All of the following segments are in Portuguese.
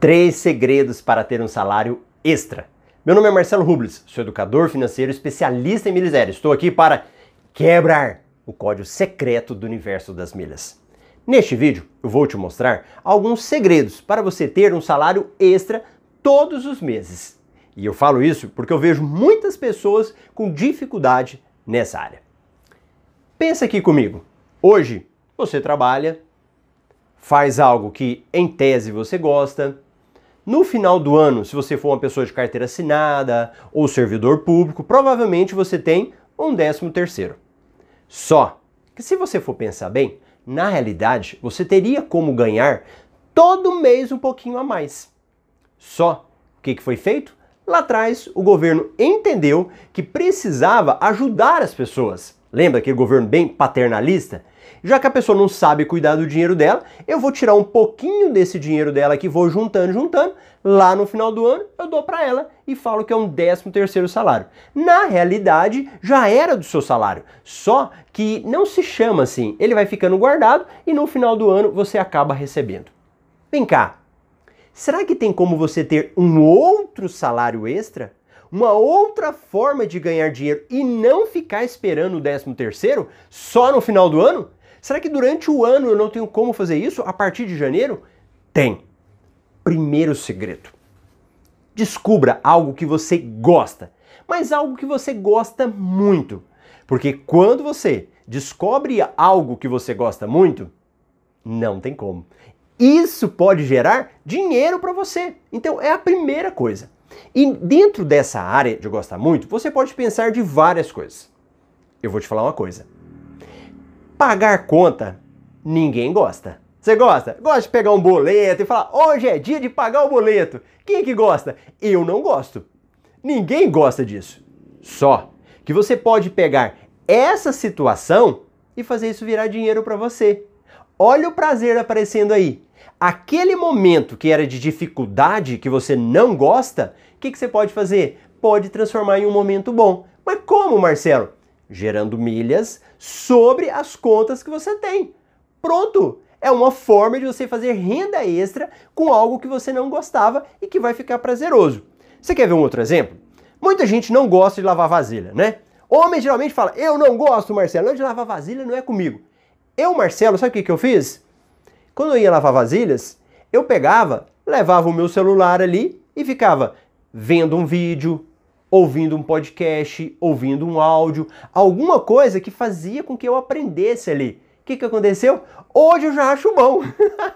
Três segredos para ter um salário extra. Meu nome é Marcelo Rubles, sou educador financeiro especialista em miséria. Estou aqui para quebrar o código secreto do universo das milhas. Neste vídeo, eu vou te mostrar alguns segredos para você ter um salário extra todos os meses. E eu falo isso porque eu vejo muitas pessoas com dificuldade nessa área. Pensa aqui comigo. Hoje você trabalha, faz algo que em tese você gosta, no final do ano, se você for uma pessoa de carteira assinada ou servidor público, provavelmente você tem um décimo terceiro. Só que se você for pensar bem, na realidade você teria como ganhar todo mês um pouquinho a mais. Só o que, que foi feito? Lá atrás, o governo entendeu que precisava ajudar as pessoas. Lembra aquele governo bem paternalista? Já que a pessoa não sabe cuidar do dinheiro dela, eu vou tirar um pouquinho desse dinheiro dela que vou juntando, juntando. Lá no final do ano eu dou para ela e falo que é um décimo terceiro salário. Na realidade, já era do seu salário, só que não se chama assim. Ele vai ficando guardado e no final do ano você acaba recebendo. Vem cá, será que tem como você ter um outro salário extra? Uma outra forma de ganhar dinheiro e não ficar esperando o décimo terceiro só no final do ano? Será que durante o ano eu não tenho como fazer isso a partir de janeiro? Tem. Primeiro segredo. Descubra algo que você gosta, mas algo que você gosta muito. Porque quando você descobre algo que você gosta muito, não tem como. Isso pode gerar dinheiro para você. Então é a primeira coisa. E dentro dessa área de gostar muito, você pode pensar de várias coisas. Eu vou te falar uma coisa. Pagar conta, ninguém gosta. Você gosta? Gosta de pegar um boleto e falar, hoje é dia de pagar o boleto. Quem é que gosta? Eu não gosto. Ninguém gosta disso. Só que você pode pegar essa situação e fazer isso virar dinheiro para você. Olha o prazer aparecendo aí. Aquele momento que era de dificuldade, que você não gosta, o que, que você pode fazer? Pode transformar em um momento bom. Mas como, Marcelo? gerando milhas sobre as contas que você tem. Pronto! É uma forma de você fazer renda extra com algo que você não gostava e que vai ficar prazeroso. Você quer ver um outro exemplo? Muita gente não gosta de lavar vasilha, né? Homem geralmente fala, eu não gosto, Marcelo, não de lavar vasilha não é comigo. Eu, Marcelo, sabe o que, que eu fiz? Quando eu ia lavar vasilhas, eu pegava, levava o meu celular ali e ficava vendo um vídeo, ouvindo um podcast, ouvindo um áudio, alguma coisa que fazia com que eu aprendesse ali. O que, que aconteceu? Hoje eu já acho bom.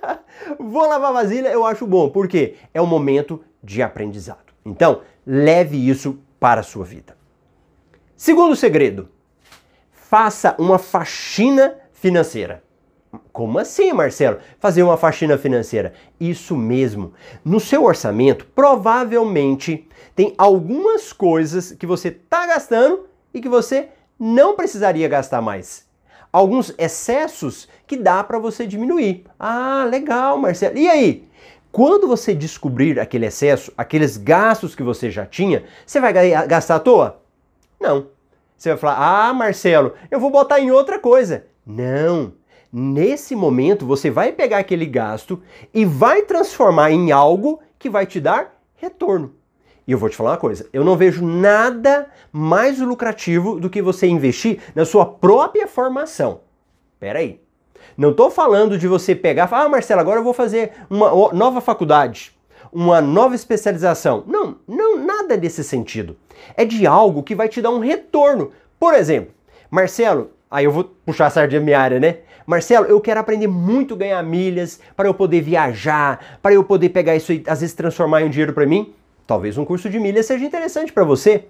Vou lavar vasilha, eu acho bom. Por quê? É um momento de aprendizado. Então, leve isso para a sua vida. Segundo segredo, faça uma faxina financeira. Como assim, Marcelo? Fazer uma faxina financeira? Isso mesmo. No seu orçamento, provavelmente tem algumas coisas que você está gastando e que você não precisaria gastar mais. Alguns excessos que dá para você diminuir. Ah, legal, Marcelo. E aí? Quando você descobrir aquele excesso, aqueles gastos que você já tinha, você vai gastar à toa? Não. Você vai falar: "Ah, Marcelo, eu vou botar em outra coisa". Não. Nesse momento, você vai pegar aquele gasto e vai transformar em algo que vai te dar retorno. E eu vou te falar uma coisa: eu não vejo nada mais lucrativo do que você investir na sua própria formação. Pera aí. Não estou falando de você pegar e falar, ah, Marcelo, agora eu vou fazer uma nova faculdade, uma nova especialização. Não, não, nada desse sentido. É de algo que vai te dar um retorno. Por exemplo, Marcelo, aí eu vou puxar a sardinha minha área, né? Marcelo, eu quero aprender muito ganhar milhas para eu poder viajar, para eu poder pegar isso e às vezes transformar em um dinheiro para mim. Talvez um curso de milhas seja interessante para você.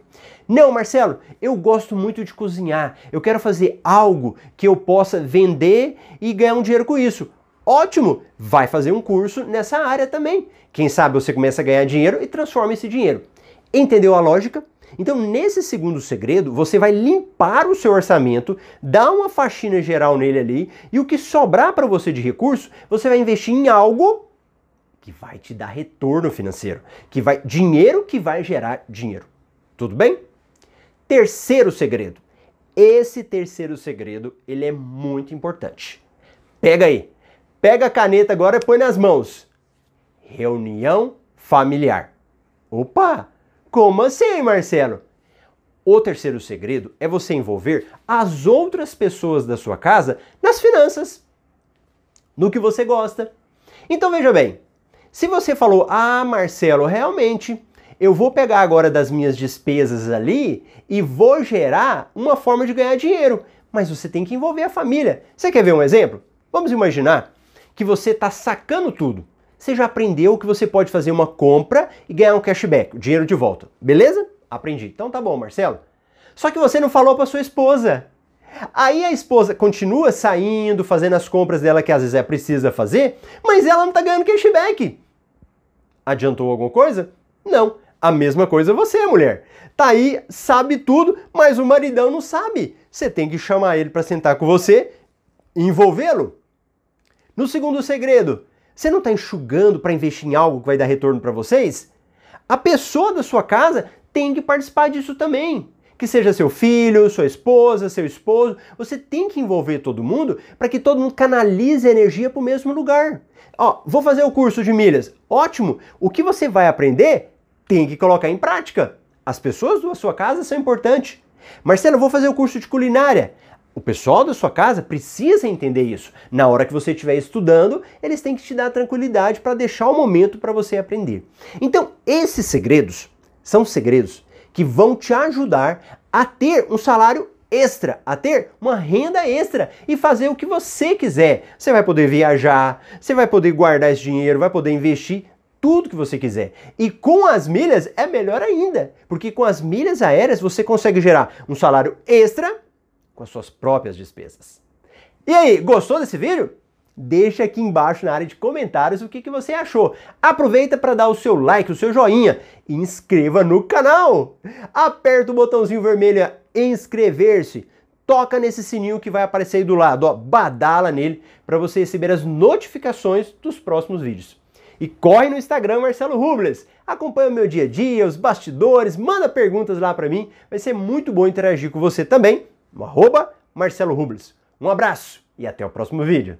Não, Marcelo, eu gosto muito de cozinhar. Eu quero fazer algo que eu possa vender e ganhar um dinheiro com isso. Ótimo! Vai fazer um curso nessa área também. Quem sabe você começa a ganhar dinheiro e transforma esse dinheiro. Entendeu a lógica? Então, nesse segundo segredo, você vai limpar o seu orçamento, dar uma faxina geral nele ali, e o que sobrar para você de recurso, você vai investir em algo que vai te dar retorno financeiro, que vai dinheiro que vai gerar dinheiro. Tudo bem? Terceiro segredo. Esse terceiro segredo, ele é muito importante. Pega aí. Pega a caneta agora e põe nas mãos. reunião familiar. Opa! Como assim, Marcelo? O terceiro segredo é você envolver as outras pessoas da sua casa nas finanças, no que você gosta. Então veja bem, se você falou, ah, Marcelo, realmente eu vou pegar agora das minhas despesas ali e vou gerar uma forma de ganhar dinheiro, mas você tem que envolver a família. Você quer ver um exemplo? Vamos imaginar que você está sacando tudo. Você já aprendeu que você pode fazer uma compra e ganhar um cashback, o dinheiro de volta, beleza? Aprendi. Então tá bom, Marcelo. Só que você não falou para sua esposa. Aí a esposa continua saindo, fazendo as compras dela que às vezes é precisa fazer, mas ela não tá ganhando cashback. Adiantou alguma coisa? Não. A mesma coisa você, mulher. Tá aí, sabe tudo, mas o maridão não sabe. Você tem que chamar ele para sentar com você envolvê-lo. No segundo segredo, você não está enxugando para investir em algo que vai dar retorno para vocês? A pessoa da sua casa tem que participar disso também. Que seja seu filho, sua esposa, seu esposo, você tem que envolver todo mundo para que todo mundo canalize a energia para o mesmo lugar. Ó, vou fazer o curso de milhas. Ótimo! O que você vai aprender tem que colocar em prática. As pessoas da sua casa são importantes. Marcelo, vou fazer o curso de culinária. O pessoal da sua casa precisa entender isso. Na hora que você estiver estudando, eles têm que te dar tranquilidade para deixar o momento para você aprender. Então, esses segredos são segredos que vão te ajudar a ter um salário extra, a ter uma renda extra e fazer o que você quiser. Você vai poder viajar, você vai poder guardar esse dinheiro, vai poder investir tudo que você quiser. E com as milhas é melhor ainda, porque com as milhas aéreas você consegue gerar um salário extra com as suas próprias despesas. E aí, gostou desse vídeo? Deixa aqui embaixo na área de comentários o que, que você achou. Aproveita para dar o seu like, o seu joinha e inscreva no canal. Aperta o botãozinho vermelho inscrever-se. Toca nesse sininho que vai aparecer aí do lado, ó, badala nele para você receber as notificações dos próximos vídeos. E corre no Instagram Marcelo Rubles. Acompanha o meu dia a dia, os bastidores, manda perguntas lá para mim. Vai ser muito bom interagir com você também. No arroba Marcelo Rubles. Um abraço e até o próximo vídeo.